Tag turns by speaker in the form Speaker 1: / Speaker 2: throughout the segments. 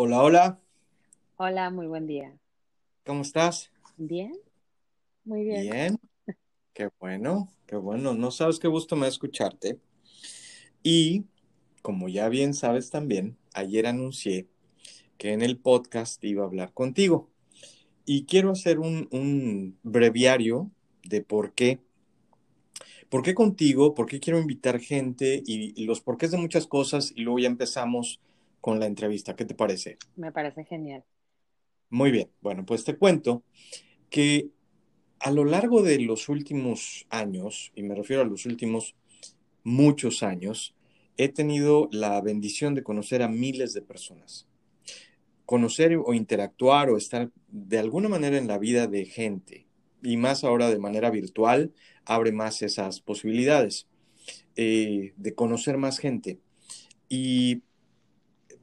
Speaker 1: Hola, hola,
Speaker 2: Hola, muy buen día.
Speaker 1: ¿cómo estás?
Speaker 2: Bien, muy bien.
Speaker 1: Bien, qué bueno, qué bueno. No sabes qué gusto me da escucharte. Y como ya bien sabes también, ayer anuncié que en el podcast iba a hablar contigo. Y quiero hacer un, un breviario de por qué. ¿Por qué contigo? ¿Por qué quiero invitar gente? Y, y los porqués de muchas cosas. Y luego ya empezamos con la entrevista. ¿Qué te parece?
Speaker 2: Me parece genial.
Speaker 1: Muy bien. Bueno, pues te cuento que a lo largo de los últimos años, y me refiero a los últimos muchos años, he tenido la bendición de conocer a miles de personas. Conocer o interactuar o estar de alguna manera en la vida de gente, y más ahora de manera virtual, abre más esas posibilidades eh, de conocer más gente. Y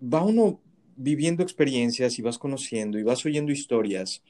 Speaker 1: va uno viviendo experiencias y vas conociendo y vas oyendo historias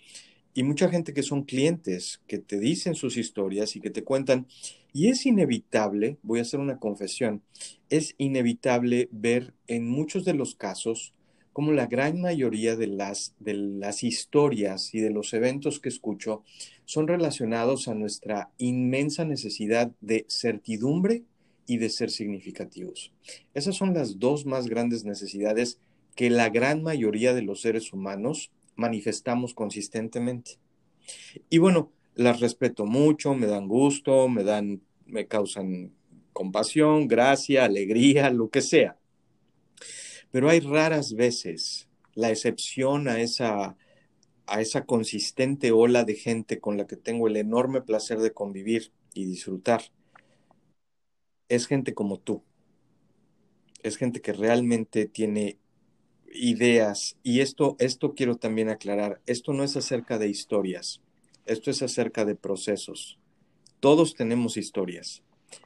Speaker 1: y mucha gente que son clientes que te dicen sus historias y que te cuentan. Y es inevitable, voy a hacer una confesión, es inevitable ver en muchos de los casos como la gran mayoría de las, de las historias y de los eventos que escucho son relacionados a nuestra inmensa necesidad de certidumbre y de ser significativos. Esas son las dos más grandes necesidades que la gran mayoría de los seres humanos manifestamos consistentemente. Y bueno, las respeto mucho, me dan gusto, me dan, me causan compasión, gracia, alegría, lo que sea. Pero hay raras veces la excepción a esa, a esa consistente ola de gente con la que tengo el enorme placer de convivir y disfrutar. Es gente como tú. Es gente que realmente tiene ideas. Y esto, esto quiero también aclarar. Esto no es acerca de historias. Esto es acerca de procesos. Todos tenemos historias.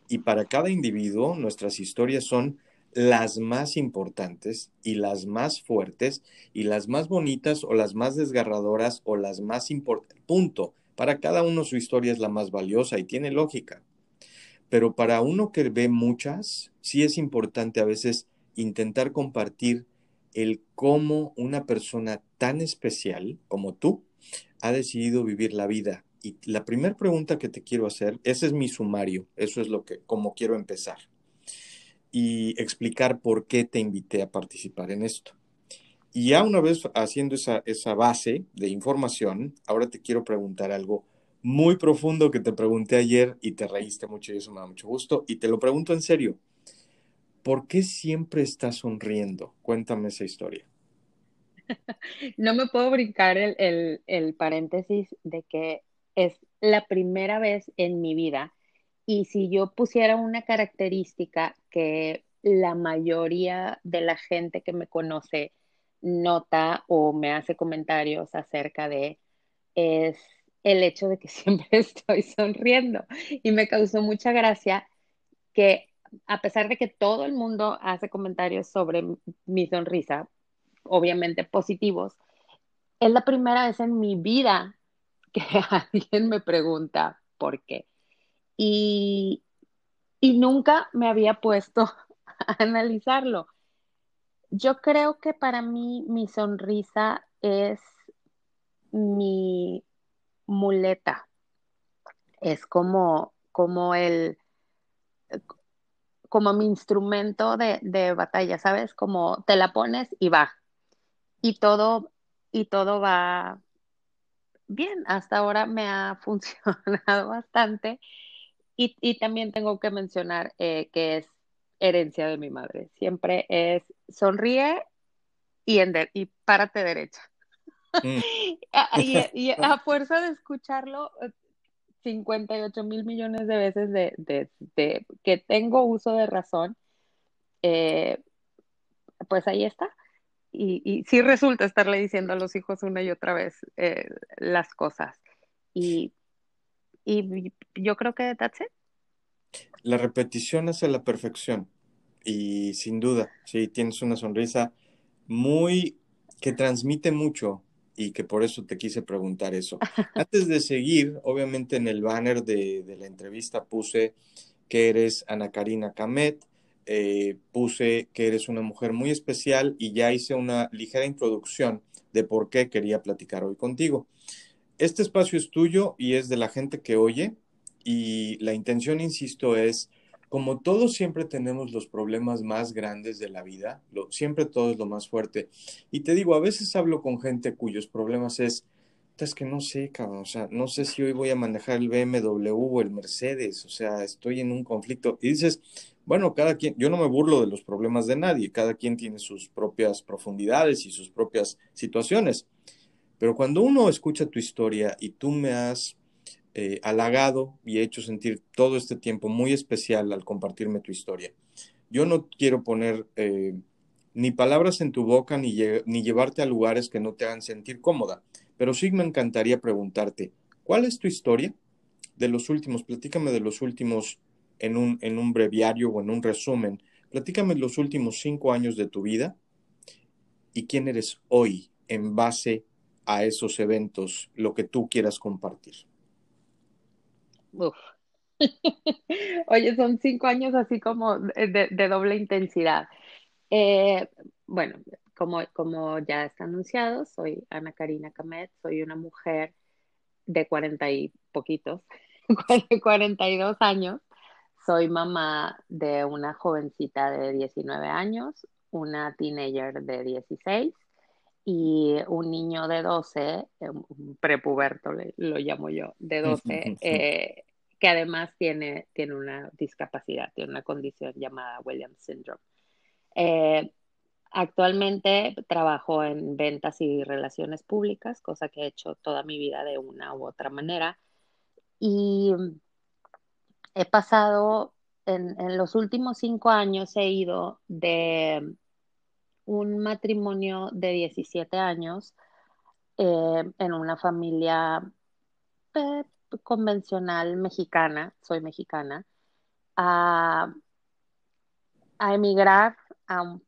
Speaker 1: Y para cada individuo, nuestras historias son las más importantes y las más fuertes y las más bonitas o las más desgarradoras o las más importantes. Punto. Para cada uno su historia es la más valiosa y tiene lógica. Pero para uno que ve muchas, sí es importante a veces intentar compartir el cómo una persona tan especial como tú ha decidido vivir la vida. Y la primera pregunta que te quiero hacer, ese es mi sumario, eso es lo que, como quiero empezar. Y explicar por qué te invité a participar en esto. Y ya una vez haciendo esa, esa base de información, ahora te quiero preguntar algo muy profundo que te pregunté ayer y te reíste mucho y eso me da mucho gusto. Y te lo pregunto en serio. ¿Por qué siempre estás sonriendo? Cuéntame esa historia.
Speaker 2: No me puedo brincar el, el, el paréntesis de que es la primera vez en mi vida y si yo pusiera una característica que la mayoría de la gente que me conoce nota o me hace comentarios acerca de es el hecho de que siempre estoy sonriendo y me causó mucha gracia que a pesar de que todo el mundo hace comentarios sobre mi sonrisa, obviamente positivos, es la primera vez en mi vida que alguien me pregunta por qué. Y, y nunca me había puesto a analizarlo. Yo creo que para mí mi sonrisa es mi muleta. Es como, como el, como mi instrumento de, de, batalla, ¿sabes? Como te la pones y va. Y todo, y todo va bien. Hasta ahora me ha funcionado bastante. Y, y también tengo que mencionar eh, que es herencia de mi madre. Siempre es sonríe y, y párate derecha. Mm. y, y, a fuerza de escucharlo, 58 mil millones de veces de, de, de, que tengo uso de razón, eh, pues ahí está. Y, y, sí resulta estarle diciendo a los hijos una y otra vez eh, las cosas. Y, y yo creo que that's it.
Speaker 1: La repetición hace la perfección. Y sin duda, sí, tienes una sonrisa muy que transmite mucho y que por eso te quise preguntar eso. Antes de seguir, obviamente en el banner de, de la entrevista puse que eres Ana Karina Camet, eh, puse que eres una mujer muy especial y ya hice una ligera introducción de por qué quería platicar hoy contigo. Este espacio es tuyo y es de la gente que oye y la intención, insisto, es como todos siempre tenemos los problemas más grandes de la vida, siempre todo es lo más fuerte. Y te digo, a veces hablo con gente cuyos problemas es, es que no sé, cabrón, o sea, no sé si hoy voy a manejar el BMW o el Mercedes, o sea, estoy en un conflicto. Y dices, bueno, cada quien, yo no me burlo de los problemas de nadie, cada quien tiene sus propias profundidades y sus propias situaciones. Pero cuando uno escucha tu historia y tú me has eh, halagado y hecho sentir todo este tiempo muy especial al compartirme tu historia. Yo no quiero poner eh, ni palabras en tu boca ni, ni llevarte a lugares que no te hagan sentir cómoda, pero sí me encantaría preguntarte, ¿cuál es tu historia de los últimos? Platícame de los últimos en un, en un breviario o en un resumen. Platícame los últimos cinco años de tu vida y quién eres hoy en base a esos eventos, lo que tú quieras compartir.
Speaker 2: Oye, son cinco años así como de, doble intensidad. Eh, bueno, como, como ya está anunciado, soy Ana Karina Camet, soy una mujer de cuarenta y poquitos, 42 años. Soy mamá de una jovencita de 19 años, una teenager de 16 y un niño de 12, eh, un prepuberto lo llamo yo, de 12, eh, que además tiene, tiene una discapacidad, tiene una condición llamada Williams Syndrome. Eh, actualmente trabajo en ventas y relaciones públicas, cosa que he hecho toda mi vida de una u otra manera. Y he pasado, en, en los últimos cinco años he ido de un matrimonio de 17 años eh, en una familia eh, convencional mexicana, soy mexicana, a, emigrar a,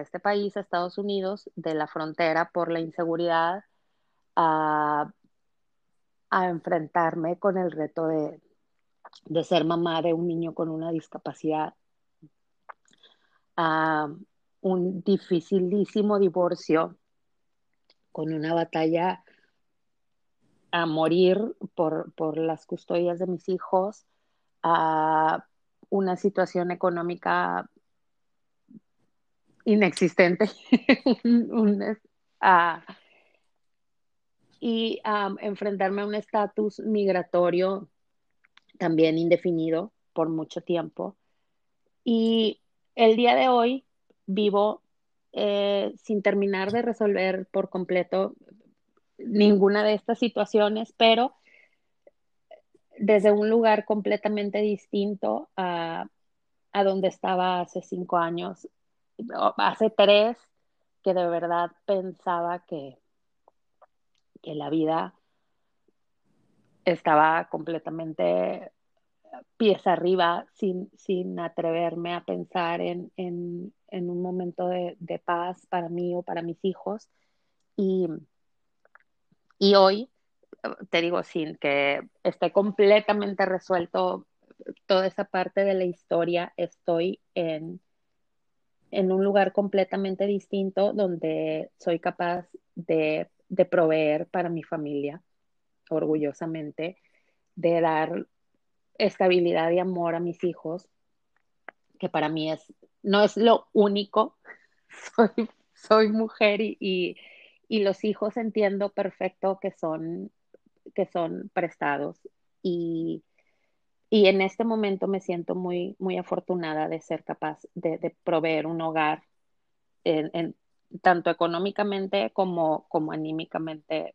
Speaker 2: este país, a Estados Unidos, de la frontera por la inseguridad, a, enfrentarme con el reto de, de, ser mamá de un niño con una discapacidad, a, un dificilísimo divorcio con una batalla a morir por, por, las custodias de mis hijos, a una situación económica inexistente y enfrentarme a un estatus migratorio también indefinido por mucho tiempo. Y el día de hoy vivo eh, sin terminar de resolver por completo ninguna de estas situaciones, pero desde un lugar completamente distinto a, donde estaba hace cinco años, hace tres, que de verdad pensaba que, que la vida estaba completamente pies arriba sin, sin atreverme a pensar en, en, en un momento de, paz para mí o para mis hijos. Y, y hoy, te digo, sin que esté completamente resuelto toda esa parte de la historia, estoy en, en un lugar completamente distinto donde soy capaz de, de proveer para mi familia, orgullosamente, de dar estabilidad y amor a mis hijos, que para mí es, no es lo único, soy, soy mujer y, y, los hijos entiendo perfecto que son, que son prestados y, y en este momento me siento muy, muy afortunada de ser capaz de, proveer un hogar en, tanto económicamente como, como anímicamente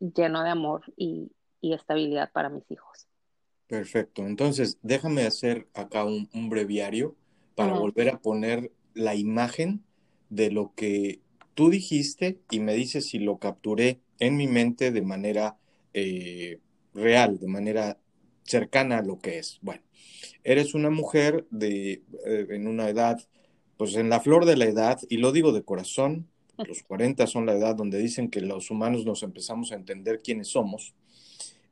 Speaker 2: lleno de amor y, y estabilidad para mis hijos.
Speaker 1: Perfecto. Entonces, déjame hacer acá un, breviario para volver a poner la imagen de lo que tú dijiste y me dices si lo capturé en mi mente de manera eh, real, de manera cercana a lo que es. Bueno, eres una mujer de, eh, en una edad, pues en la flor de la edad, y lo digo de corazón, los 40 son la edad donde dicen que los humanos nos empezamos a entender quiénes somos.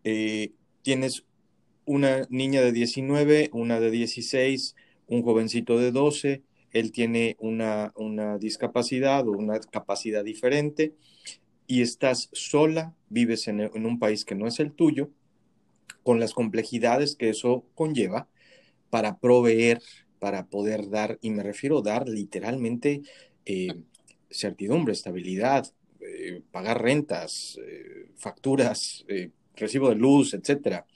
Speaker 1: Eh, tienes una niña de 19, una de 16, un jovencito de 12, él tiene una, una discapacidad o una capacidad diferente y estás sola, vives en, un país que no es el tuyo, con las complejidades que eso conlleva para proveer, para poder dar, y me refiero a dar literalmente eh, certidumbre, estabilidad, eh, pagar rentas, eh, facturas, recibo de luz, etcétera.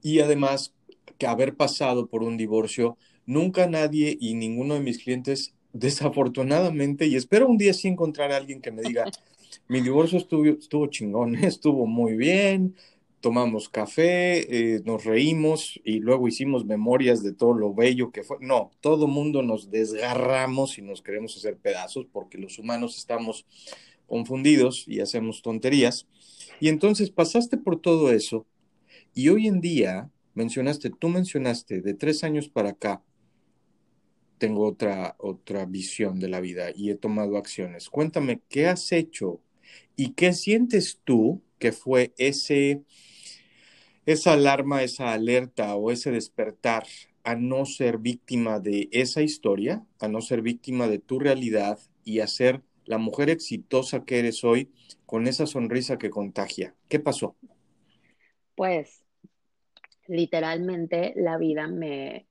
Speaker 1: Y además que haber pasado por un divorcio, nunca nadie y ninguno de mis clientes, desafortunadamente, y espero un día sí encontrar a alguien que me diga, mi divorcio estuvo, estuvo chingón, estuvo muy bien, tomamos café, eh, nos reímos y luego hicimos memorias de todo lo bello que fue. No, todo mundo nos desgarramos y nos queremos hacer pedazos porque los humanos estamos confundidos y hacemos tonterías. Y entonces pasaste por todo eso y hoy en día mencionaste, tú mencionaste de tres años para acá, tengo otra, otra visión de la vida y he tomado acciones. Cuéntame, ¿qué has hecho y qué sientes tú que fue ese, esa alarma, esa alerta o ese despertar a no ser víctima de esa historia, a no ser víctima de tu realidad y a ser la mujer exitosa que eres hoy con esa sonrisa que contagia. ¿Qué pasó?
Speaker 2: Pues literalmente la vida me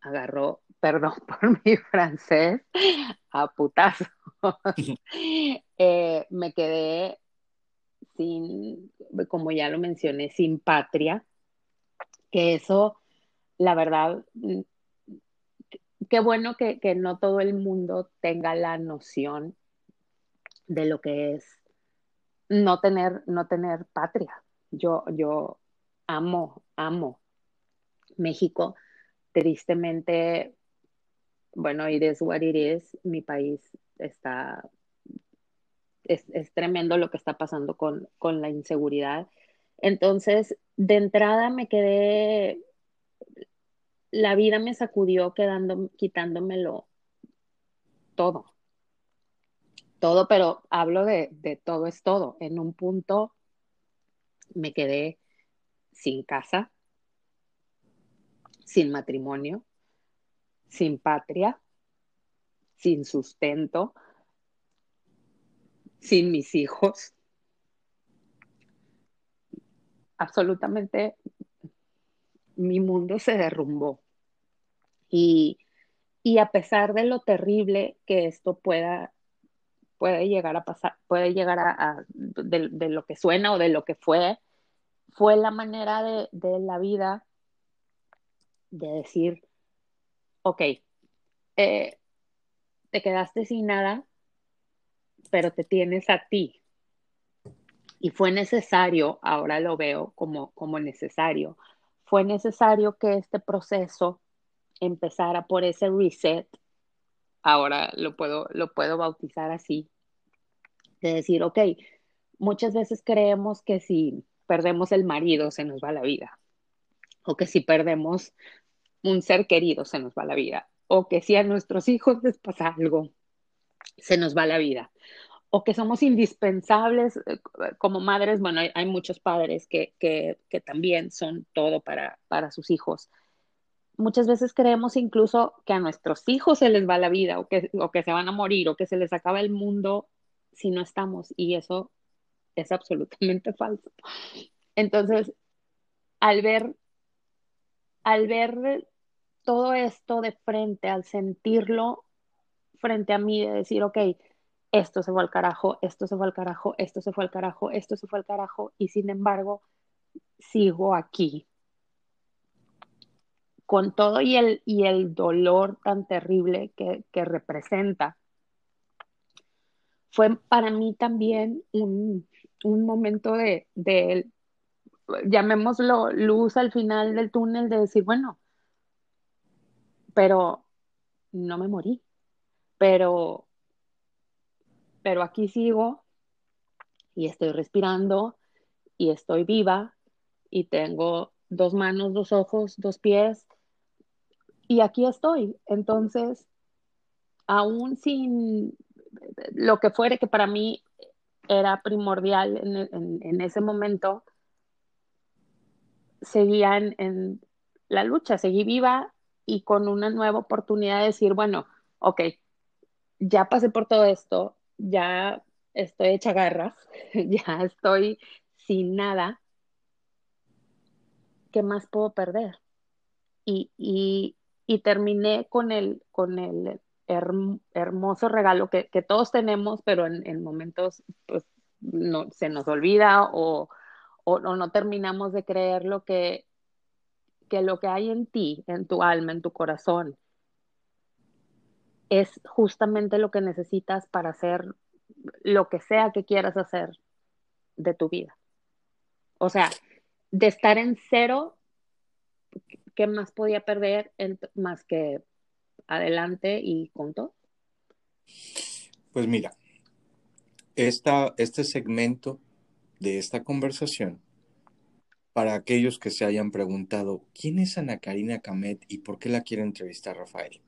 Speaker 2: agarró, perdón por mi francés, a putazo. eh, me quedé sin, como ya lo mencioné, sin patria, que eso, la verdad, mm, qué bueno que, que no todo el mundo tenga la noción de lo que es no tener, no tener patria. Yo, yo amo, amo México. Tristemente, bueno, it is what it is. Mi país está es, tremendo lo que está pasando con, la inseguridad. Entonces, de entrada me quedé, la vida me sacudió quedando, quitándomelo todo. Todo, pero hablo de, de todo es todo. En un punto me quedé sin casa, sin matrimonio, sin patria, sin sustento, sin mis hijos. Absolutamente mi mundo se derrumbó. Y, y, a pesar de lo terrible que esto pueda, puede llegar a pasar, puede llegar a, de, lo que suena o de lo que fue, fue la manera de, de la vida de decir, ok, eh, te quedaste sin nada, pero te tienes a ti. Y fue necesario, ahora lo veo como, como necesario, fue necesario que este proceso empezara por ese reset, ahora lo puedo, lo puedo bautizar así, de decir, ok, muchas veces creemos que si perdemos el marido se nos va la vida, o que si perdemos un ser querido se nos va la vida, o que si a nuestros hijos les pasa algo, se nos va la vida. O que somos indispensables eh, como madres, bueno, hay, muchos padres que, que, que, también son todo para, para sus hijos. Muchas veces creemos incluso que a nuestros hijos se les va la vida o que, o que se van a morir o que se les acaba el mundo si no estamos y eso es absolutamente falso. Entonces, al ver, al ver todo esto de frente, al sentirlo frente a mí, de decir, ok, esto se fue al carajo, esto se fue al carajo, esto se fue al carajo, esto se fue al carajo, y sin embargo, sigo aquí. Con todo y el, y el dolor tan terrible que, representa, fue para mí también un, momento de, de, llamémoslo, luz al final del túnel, de decir, bueno, pero no me morí, pero, pero aquí sigo y estoy respirando y estoy viva y tengo dos manos, dos ojos, dos pies y aquí estoy. Entonces, aún sin lo que fuere que para mí era primordial en, ese momento, seguía en, la lucha, seguí viva y con una nueva oportunidad de decir, bueno, ok, ya pasé por todo esto, ya estoy hecha garras, ya estoy sin nada, ¿qué más puedo perder? Y, y, y terminé con el, con el hermoso regalo que, que, todos tenemos, pero en, en momentos pues, no, se nos olvida o, o, no terminamos de creer lo que, que lo que hay en ti, en tu alma, en tu corazón, es justamente lo que necesitas para hacer lo que sea que quieras hacer de tu vida. O sea, de estar en cero, ¿qué más podía perder más que adelante y con todo?
Speaker 1: Pues mira, esta, este segmento de esta conversación, para aquellos que se hayan preguntado, ¿quién es Ana Karina Camet y por qué la quiere entrevistar Rafael?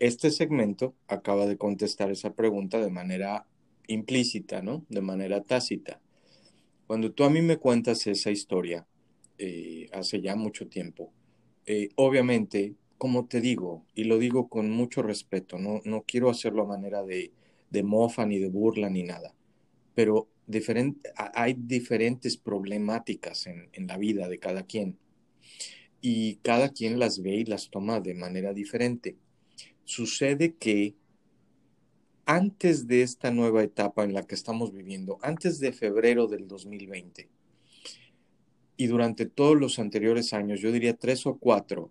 Speaker 1: Este segmento acaba de contestar esa pregunta de manera implícita, ¿no? De manera tácita. Cuando tú a mí me cuentas esa historia, eh, hace ya mucho tiempo, eh, obviamente, como te digo, y lo digo con mucho respeto, no, no quiero hacerlo a manera de, de mofa ni de burla ni nada, pero hay diferentes problemáticas en, en la vida de cada quien y cada quien las ve y las toma de manera diferente. Sucede que antes de esta nueva etapa en la que estamos viviendo, antes de febrero del 2020, y durante todos los anteriores años, yo diría tres o cuatro,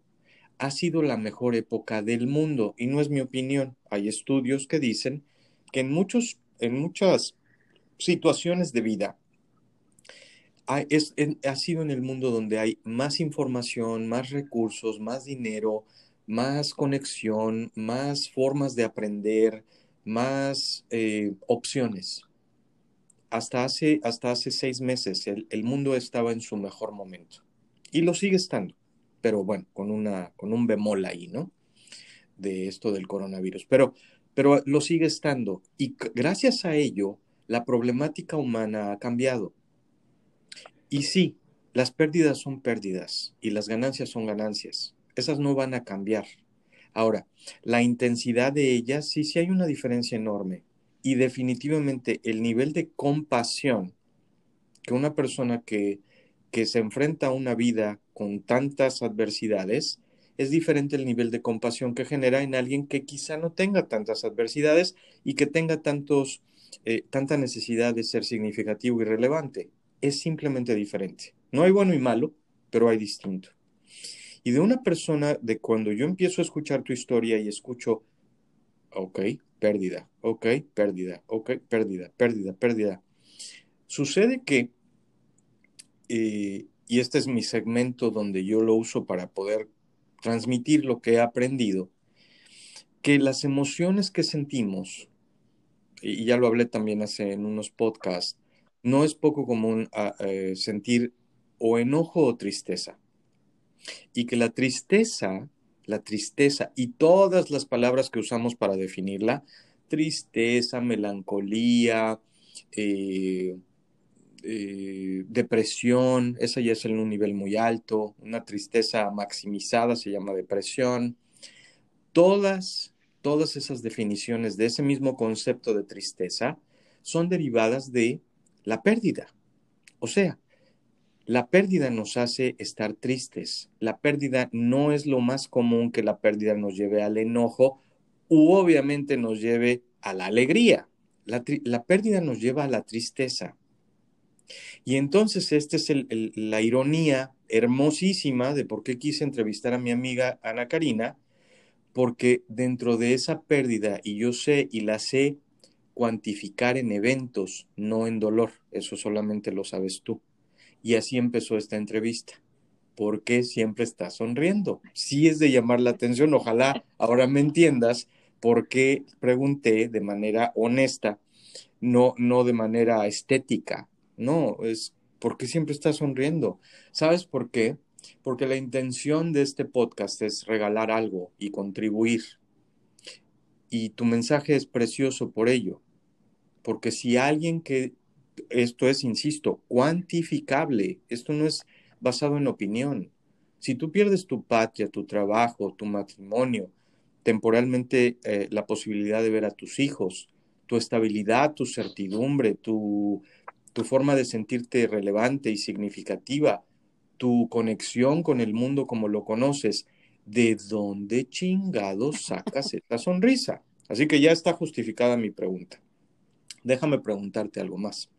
Speaker 1: ha sido la mejor época del mundo. Y no es mi opinión. Hay estudios que dicen que en, muchos, en muchas situaciones de vida ha, es, ha sido en el mundo donde hay más información, más recursos, más dinero, más conexión, más formas de aprender, más eh, opciones. Hasta hace, hasta hace seis meses el, el, mundo estaba en su mejor momento y lo sigue estando, pero bueno, con, una, con un bemol ahí, ¿no? De esto del coronavirus, pero, pero lo sigue estando y gracias a ello la problemática humana ha cambiado. Y sí, las pérdidas son pérdidas y las ganancias son ganancias. Esas no van a cambiar Ahora, la intensidad de ellas, sí, sí hay una diferencia enorme. Y definitivamente el nivel de compasión que una persona que, que se enfrenta a una vida con tantas adversidades, es diferente el nivel de compasión que genera en alguien que quizá no tenga tantas adversidades y que tenga tantos, eh, tanta necesidad de ser significativo y relevante. Es simplemente diferente. No hay bueno y malo, pero hay distinto. Y de una persona, de cuando yo empiezo a escuchar tu historia y escucho, ok, pérdida, ok, pérdida, ok, pérdida, pérdida, pérdida. Sucede que, eh, y este es mi segmento donde yo lo uso para poder transmitir lo que he aprendido, que las emociones que sentimos, y ya lo hablé también hace en unos podcasts, no es poco común ah, eh, sentir o enojo o tristeza. Y que la tristeza, la tristeza y todas las palabras que usamos para definirla, tristeza, melancolía, eh, eh, depresión, esa ya es en un nivel muy alto, una tristeza maximizada se llama depresión, todas, todas esas definiciones de ese mismo concepto de tristeza son derivadas de la pérdida. O sea, la pérdida nos hace estar tristes. La pérdida no es lo más común que la pérdida nos lleve al enojo u obviamente nos lleve a la alegría. La, pérdida nos lleva a la tristeza. Y entonces esta es la ironía hermosísima de por qué quise entrevistar a mi amiga Ana Karina, porque dentro de esa pérdida, y yo sé y la sé cuantificar en eventos, no en dolor, eso solamente lo sabes tú. Y así empezó esta entrevista. ¿Por qué siempre estás sonriendo? Sí es de llamar la atención. Ojalá ahora me entiendas por qué pregunté de manera honesta, no, no de manera estética. No, es ¿por qué siempre estás sonriendo? ¿Sabes por qué? Porque la intención de este podcast es regalar algo y contribuir. Y tu mensaje es precioso por ello. Porque si alguien que esto es, insisto, cuantificable. Esto no es basado en opinión. Si tú pierdes tu patria, tu trabajo, tu matrimonio, temporalmente eh, la posibilidad de ver a tus hijos, tu estabilidad, tu certidumbre, tu, tu forma de sentirte relevante y significativa, tu conexión con el mundo como lo conoces, ¿de dónde chingados sacas esta sonrisa? Así que ya está justificada mi pregunta. Déjame preguntarte algo más.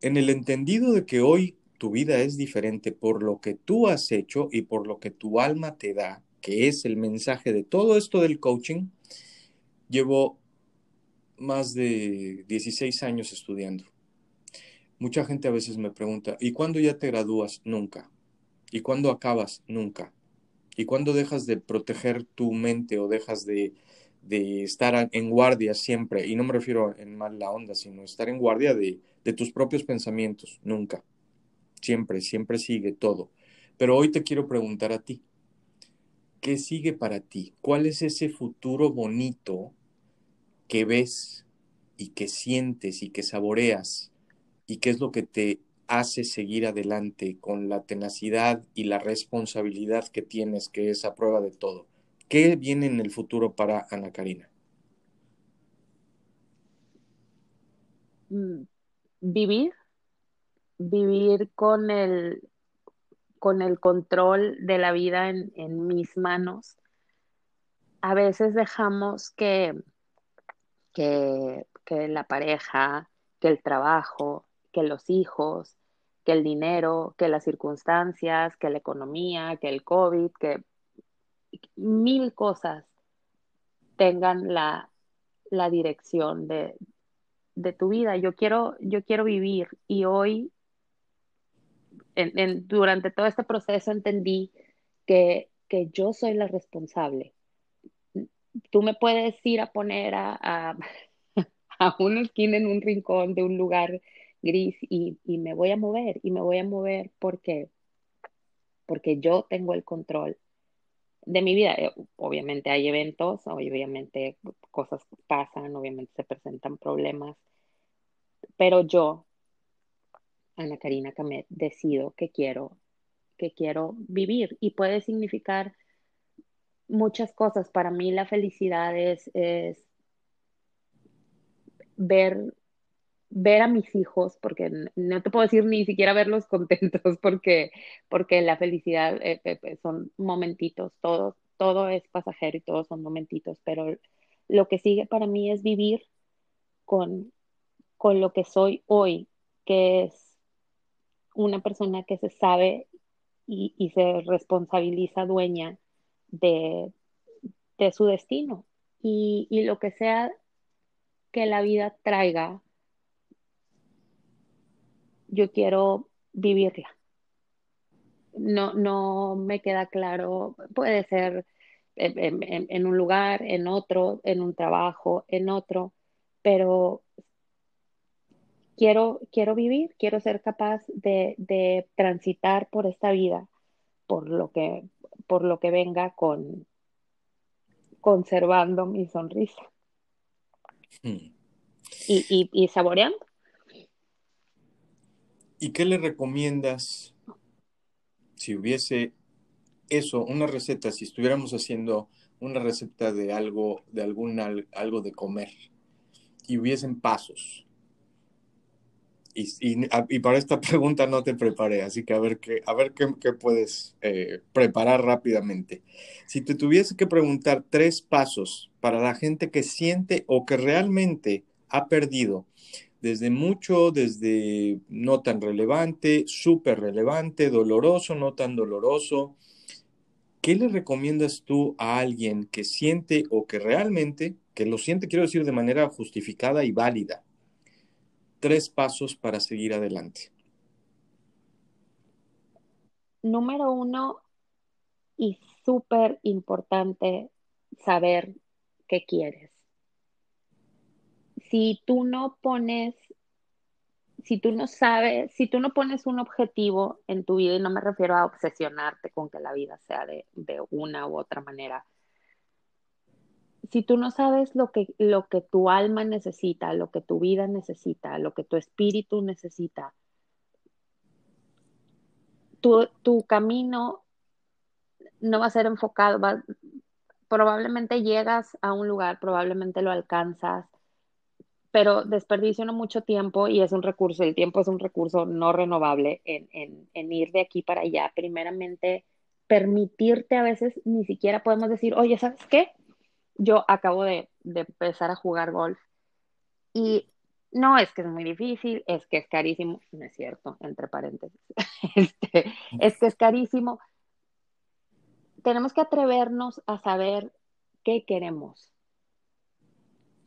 Speaker 1: En el entendido de que hoy tu vida es diferente por lo que tú has hecho y por lo que tu alma te da, que es el mensaje de todo esto del coaching, llevo más de 16 años estudiando. Mucha gente a veces me pregunta, ¿y cuándo ya te gradúas? Nunca. ¿Y cuándo acabas? Nunca. ¿Y cuándo dejas de proteger tu mente o dejas de, de estar en guardia siempre? Y no me refiero en mala onda, sino estar en guardia de, de tus propios pensamientos. Nunca. Siempre, siempre sigue todo. Pero hoy te quiero preguntar a ti, ¿qué sigue para ti? ¿Cuál es ese futuro bonito que ves y que sientes y que saboreas? ¿Y qué es lo que te hace seguir adelante con la tenacidad y la responsabilidad que tienes, que es a prueba de todo? ¿Qué viene en el futuro para Ana Karina?
Speaker 2: Mm, vivir, vivir con el, con el control de la vida en, mis manos. A veces dejamos que, que, que la pareja, que el trabajo, que los hijos, que el dinero, que las circunstancias, que la economía, que el COVID, que mil cosas tengan la, la dirección de, de, tu vida. Yo quiero, yo quiero vivir y hoy durante todo este proceso entendí que, yo soy la responsable. Tú me puedes ir a poner a, a, a una esquina en un rincón de un lugar gris y, me voy a mover y me voy a mover porque, porque yo tengo el control de mi vida. Eh, obviamente hay eventos, obviamente cosas pasan, obviamente se presentan problemas, pero yo Ana Karina Camet, decido que quiero, que quiero vivir y puede significar muchas cosas. Para mí la felicidad es, ver, ver a mis hijos, porque no te puedo decir ni siquiera verlos contentos, porque, porque la felicidad eh, son momentitos, todo, todo es pasajero y todos son momentitos, pero lo que sigue para mí es vivir con, con lo que soy hoy, que es una persona que se sabe y, se responsabiliza dueña de, su destino. Y, lo que sea que la vida traiga, yo quiero vivirla. No, no me queda claro, puede ser en, un lugar, en otro, en un trabajo, en otro, pero quiero, quiero vivir, quiero ser capaz de, transitar por esta vida, por lo que, por lo que venga con conservando mi sonrisa. Hmm. Y, y, saboreando.
Speaker 1: ¿Y qué le recomiendas si hubiese eso, una receta, si estuviéramos haciendo una receta de algo, de algún algo de comer y hubiesen pasos? Y, para esta pregunta no te preparé, así que a ver qué, a ver qué, puedes eh, preparar rápidamente. Si te tuviese que preguntar tres pasos para la gente que siente o que realmente ha perdido, desde mucho, desde no tan relevante, súper relevante, doloroso, no tan doloroso, ¿qué le recomiendas tú a alguien que siente o que realmente, que lo siente, quiero decir, de manera justificada y válida? tres pasos para seguir adelante?
Speaker 2: Número uno, y súper importante, saber qué quieres. Si tú no pones, si tú no sabes, si tú no pones un objetivo en tu vida, y no me refiero a obsesionarte con que la vida sea de, de una u otra manera, si tú no sabes lo que, lo que tu alma necesita, lo que tu vida necesita, lo que tu espíritu necesita, tu, tu camino no va a ser enfocado, va, probablemente llegas a un lugar, probablemente lo alcanzas, pero desperdicio no mucho tiempo y es un recurso, el tiempo es un recurso no renovable en, en, en, ir de aquí para allá. Primeramente, permitirte a veces, ni siquiera podemos decir, oye, ¿sabes qué? Yo acabo de, de empezar a jugar golf y no es que es muy difícil, es que es carísimo, no es cierto, entre paréntesis, este, es que es carísimo. Tenemos que atrevernos a saber qué queremos.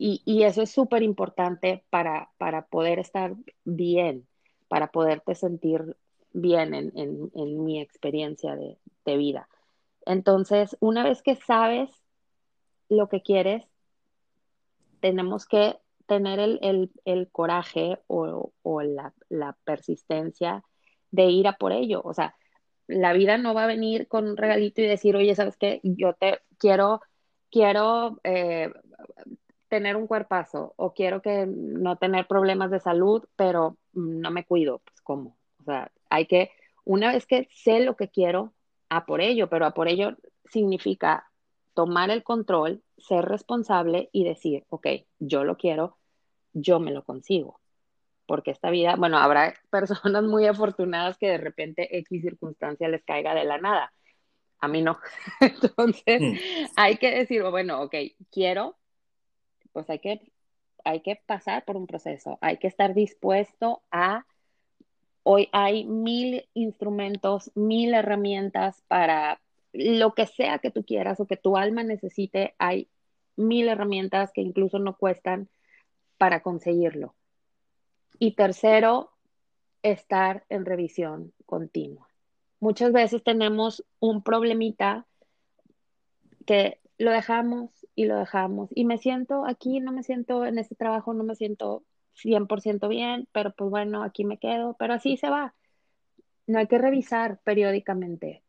Speaker 2: Y, eso es súper importante para, para poder estar bien, para poderte sentir bien en, en, mi experiencia de, de vida. Entonces, una vez que sabes lo que quieres, tenemos que tener el, el, el coraje o, o la, la, persistencia de ir a por ello. O sea, la vida no va a venir con un regalito y decir, oye, ¿sabes qué? Yo te quiero, quiero eh, tener un cuerpazo o quiero que no tener problemas de salud, pero no me cuido. Pues, ¿cómo? O sea, hay que, una vez que sé lo que quiero, a por ello, pero a por ello significa tomar el control, ser responsable y decir, ok, yo lo quiero, yo me lo consigo. Porque esta vida, bueno, habrá personas muy afortunadas que de repente X circunstancia les caiga de la nada. A mí no. Entonces, mm. hay que decir, bueno, ok, quiero, pues hay que, hay que pasar por un proceso, hay que estar dispuesto a Hoy hay mil instrumentos, mil herramientas para lo que sea que tú quieras o que tu alma necesite. Hay mil herramientas que incluso no cuestan para conseguirlo. Y tercero, estar en revisión continua. Muchas veces tenemos un problemita que lo dejamos y lo dejamos. Y me siento aquí, no me siento en este trabajo, no me siento 100% bien, pero pues bueno, aquí me quedo, pero así se va. No hay que revisar periódicamente.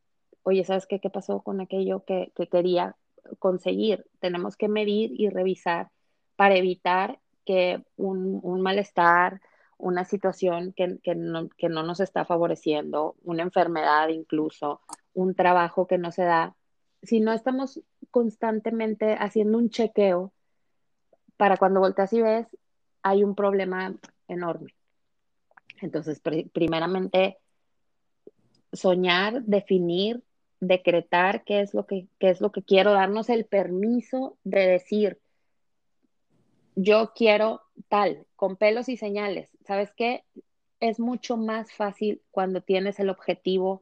Speaker 2: Oye, ¿sabes qué, qué pasó con aquello que, que quería conseguir? Tenemos que medir y revisar para evitar que un, un malestar, una situación que, que, no, que no nos está favoreciendo, una enfermedad incluso, un trabajo que no se da, si no estamos constantemente haciendo un chequeo para cuando volteas y ves, hay un problema enorme. Entonces, pr primeramente, soñar, definir, decretar qué es lo que qué es lo que quiero, darnos el permiso de decir, yo quiero tal, con pelos y señales. ¿Sabes qué? Es mucho más fácil cuando tienes el objetivo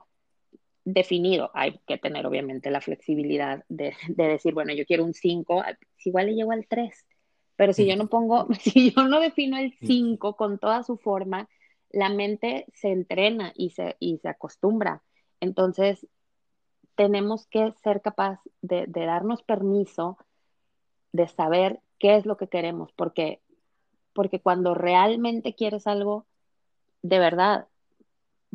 Speaker 2: definido. Hay que tener obviamente la flexibilidad de, de decir, bueno, yo quiero un 5, igual le llego al 3 pero si yo no pongo, si yo no defino el 5 con toda su forma, la mente se entrena y se, y se acostumbra. Entonces, tenemos que ser capaz de, de, darnos permiso de saber qué es lo que queremos, porque, porque cuando realmente quieres algo, de verdad,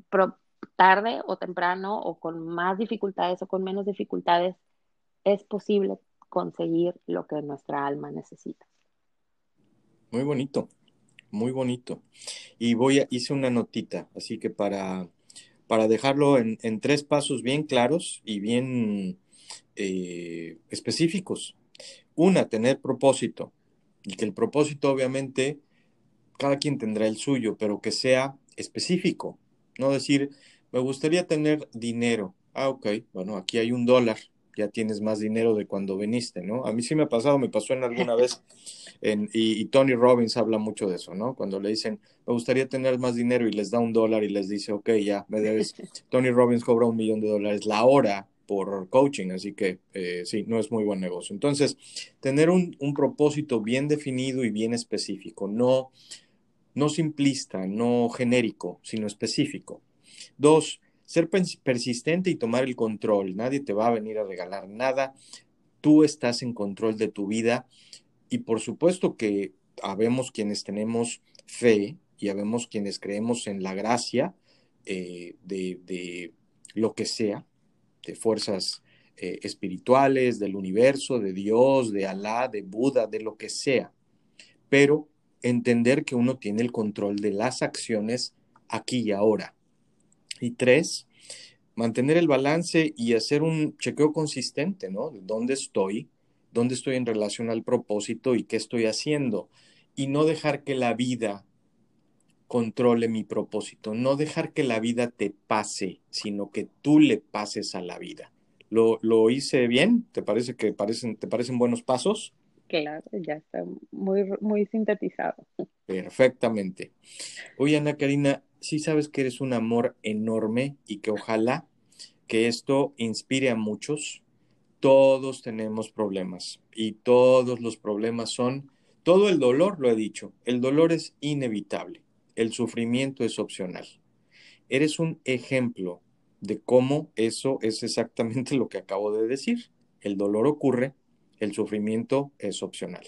Speaker 2: pro, tarde o temprano o con más dificultades o con menos dificultades, es posible conseguir lo que nuestra alma necesita.
Speaker 1: Muy bonito, muy bonito. Y voy a, hice una notita, así que para, para dejarlo en, en tres pasos bien claros y bien eh, específicos. Una, tener propósito. Y que el propósito, obviamente, cada quien tendrá el suyo, pero que sea específico. No decir, me gustaría tener dinero. Ah, ok, bueno, aquí hay un dólar ya tienes más dinero de cuando viniste, ¿no? A mí sí me ha pasado, me pasó en alguna vez, en, y, Tony Robbins habla mucho de eso, ¿no? Cuando le dicen, me gustaría tener más dinero y les da un dólar y les dice, ok, ya, me debes. Tony Robbins cobra un millón de dólares la hora por coaching, así que eh, sí, no es muy buen negocio. Entonces, tener un, un propósito bien definido y bien específico, no, no simplista, no genérico, sino específico. Dos, ser persistente y tomar el control. Nadie te va a venir a regalar nada. Tú estás en control de tu vida y por supuesto que habemos quienes tenemos fe y habemos quienes creemos en la gracia eh, de, de, lo que sea, de fuerzas eh, espirituales, del universo, de Dios, de Alá, de Buda, de lo que sea. Pero entender que uno tiene el control de las acciones aquí y ahora. Y tres, mantener el balance y hacer un chequeo consistente, ¿no? De dónde estoy, dónde estoy en relación al propósito y qué estoy haciendo. Y no dejar que la vida controle mi propósito, no dejar que la vida te pase, sino que tú le pases a la vida. ¿Lo, lo hice bien? ¿Te parece que parecen, te parecen buenos pasos?
Speaker 2: Claro, ya está muy, muy sintetizado.
Speaker 1: Perfectamente. Oye, Ana Karina, sí sabes que eres un amor enorme y que ojalá que esto inspire a muchos. Todos tenemos problemas y todos los problemas son, todo el dolor, lo he dicho, el dolor es inevitable, el sufrimiento es opcional. Eres un ejemplo de cómo eso es exactamente lo que acabo de decir. El dolor ocurre, el sufrimiento es opcional.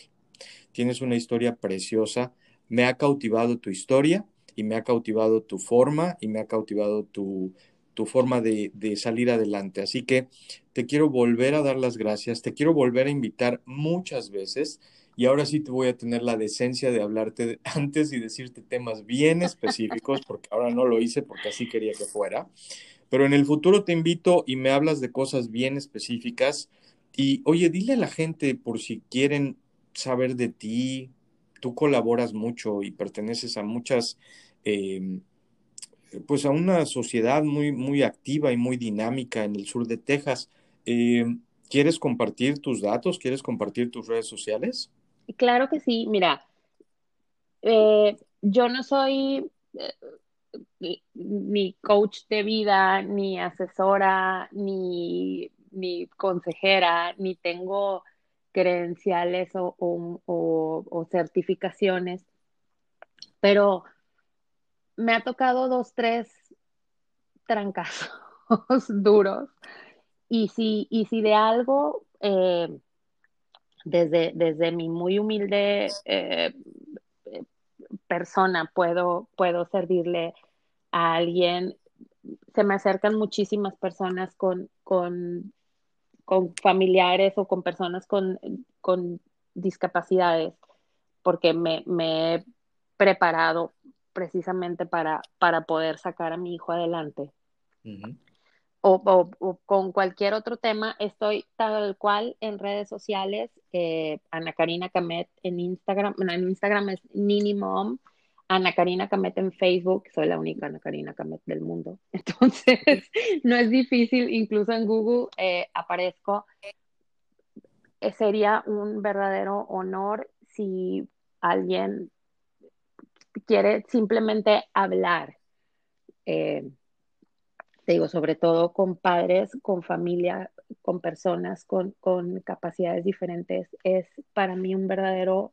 Speaker 1: Tienes una historia preciosa, me ha cautivado tu historia y me ha cautivado tu forma y me ha cautivado tu, tu forma de, de, salir adelante. Así que te quiero volver a dar las gracias, te quiero volver a invitar muchas veces y ahora sí te voy a tener la decencia de hablarte antes y decirte temas bien específicos, porque ahora no lo hice porque así quería que fuera. Pero en el futuro te invito y me hablas de cosas bien específicas. Y oye, dile a la gente por si quieren saber de ti, tú colaboras mucho y perteneces a muchas eh, pues a una sociedad muy, muy activa y muy dinámica en el sur de Texas. Eh, ¿Quieres compartir tus datos? ¿Quieres compartir tus redes sociales?
Speaker 2: Claro que sí. Mira, eh, yo no soy eh, ni coach de vida, ni asesora, ni, ni consejera, ni tengo credenciales o, o, certificaciones, pero me ha tocado dos, tres trancazos duros. Y si, y si de algo, eh, desde, desde mi muy humilde eh, persona puedo, puedo servirle a alguien, se me acercan muchísimas personas con, con, con familiares o con personas con, con discapacidades, porque me, me he preparado precisamente para, para poder sacar a mi hijo adelante. o, o, con cualquier otro tema, estoy tal cual en redes sociales, eh, Ana Karina Camet en Instagram, en Instagram es Ninimom, Ana Karina Camet en Facebook, soy la única Ana Karina Camet del mundo, entonces no es difícil, incluso en Google eh, aparezco. Eh, sería un verdadero honor si alguien quiere simplemente hablar. Eh, te digo, sobre todo con padres, con familia, con personas con, con, capacidades diferentes, es para mí un verdadero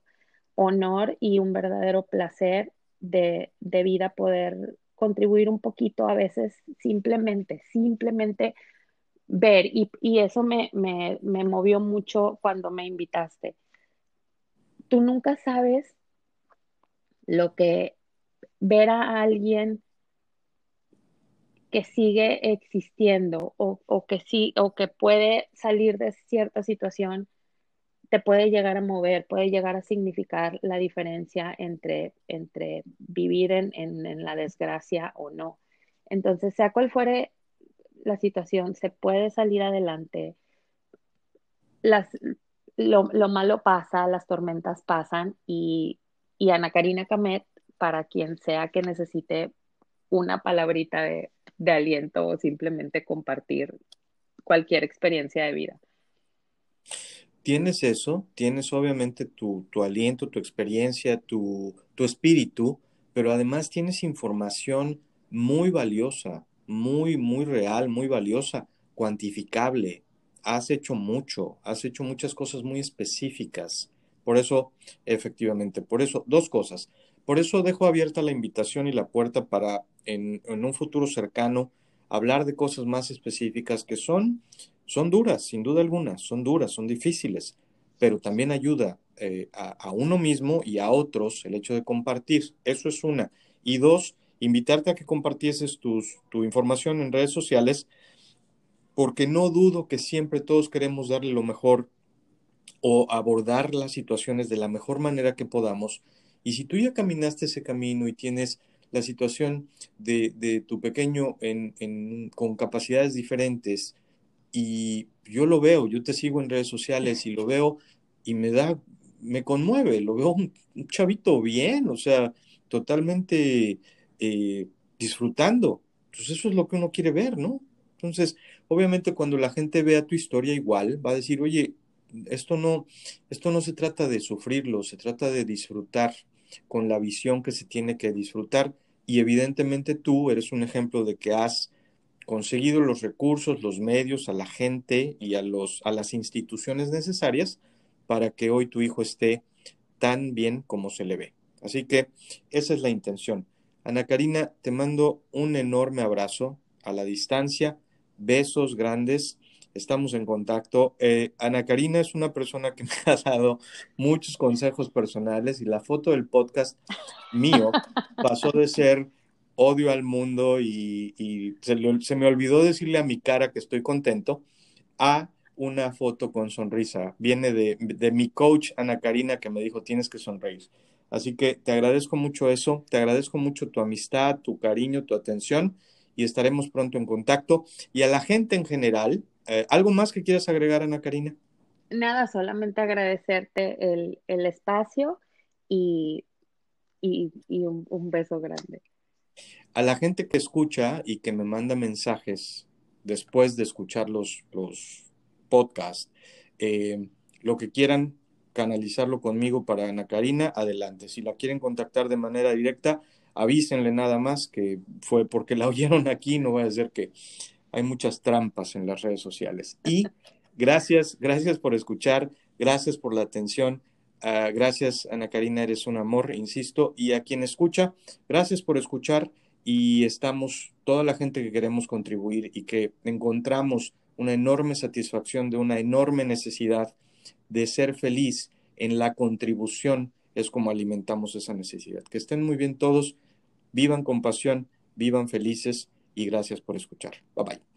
Speaker 2: honor y un verdadero placer de, de vida poder contribuir un poquito a veces simplemente, simplemente ver. Y, y eso me, me, me movió mucho cuando me invitaste. Tú nunca sabes lo que ver a alguien que sigue existiendo o, que sí o que puede salir de cierta situación te puede llegar a mover, puede llegar a significar la diferencia entre, entre vivir en, en, la desgracia o no. Entonces, sea cual fuere la situación, se puede salir adelante. Las, lo, lo malo pasa, las tormentas pasan y y Ana Karina Camet para quien sea que necesite una palabrita de, de aliento o simplemente compartir cualquier experiencia de vida.
Speaker 1: Tienes eso, tienes obviamente tu, tu aliento, tu experiencia, tu, tu espíritu, pero además tienes información muy valiosa, muy, muy real, muy valiosa, cuantificable. Has hecho mucho, has hecho muchas cosas muy específicas. Por eso, efectivamente, por eso, dos cosas. Por eso dejo abierta la invitación y la puerta para en, un futuro cercano hablar de cosas más específicas que son, son duras, sin duda alguna, son duras, son difíciles, pero también ayuda eh, a, uno mismo y a otros el hecho de compartir. Eso es una. Y dos, invitarte a que compartieses tus, tu información en redes sociales, porque no dudo que siempre todos queremos darle lo mejor o abordar las situaciones de la mejor manera que podamos. Y si tú ya caminaste ese camino y tienes la situación de, tu pequeño con capacidades diferentes y yo lo veo, yo te sigo en redes sociales y lo veo y me da, me conmueve, lo veo un, chavito bien, o sea, totalmente eh, disfrutando. Entonces eso es lo que uno quiere ver, ¿no? Entonces, obviamente cuando la gente vea tu historia igual, va a decir, oye, esto no, esto no se trata de sufrirlo, se trata de disfrutar con la visión que se tiene que disfrutar y evidentemente tú eres un ejemplo de que has conseguido los recursos, los medios, a la gente y a, los, a las instituciones necesarias para que hoy tu hijo esté tan bien como se le ve. Así que esa es la intención. Ana Karina, te mando un enorme abrazo a la distancia, besos grandes, estamos en contacto. Eh, Ana Karina es una persona que me ha dado muchos consejos personales y la foto del podcast mío pasó de ser odio al mundo y, se, me olvidó decirle a mi cara que estoy contento, a una foto con sonrisa. Viene de, de, mi coach Ana Karina que me dijo tienes que sonreír. Así que te agradezco mucho eso, te agradezco mucho tu amistad, tu cariño, tu atención y estaremos pronto en contacto. Y a la gente en general, eh, ¿algo más que quieras agregar Ana Karina?
Speaker 2: Nada, solamente agradecerte el, espacio y, y, un beso grande
Speaker 1: a la gente que escucha y que me manda mensajes después de escuchar los, los podcasts, eh, lo que quieran canalizarlo conmigo para Ana Karina, adelante. Si la quieren contactar de manera directa, avísenle nada más que fue porque la oyeron aquí, no va a ser que hay muchas trampas en las redes sociales. Y gracias, gracias por escuchar, gracias por la atención. Ah, gracias, Ana Karina, eres un amor, insisto. Y a quien escucha, gracias por escuchar y estamos toda la gente que queremos contribuir y que encontramos una enorme satisfacción de una enorme necesidad de ser feliz en la contribución es como alimentamos esa necesidad. Que estén muy bien todos, vivan con pasión, vivan felices y gracias por escuchar. Bye bye.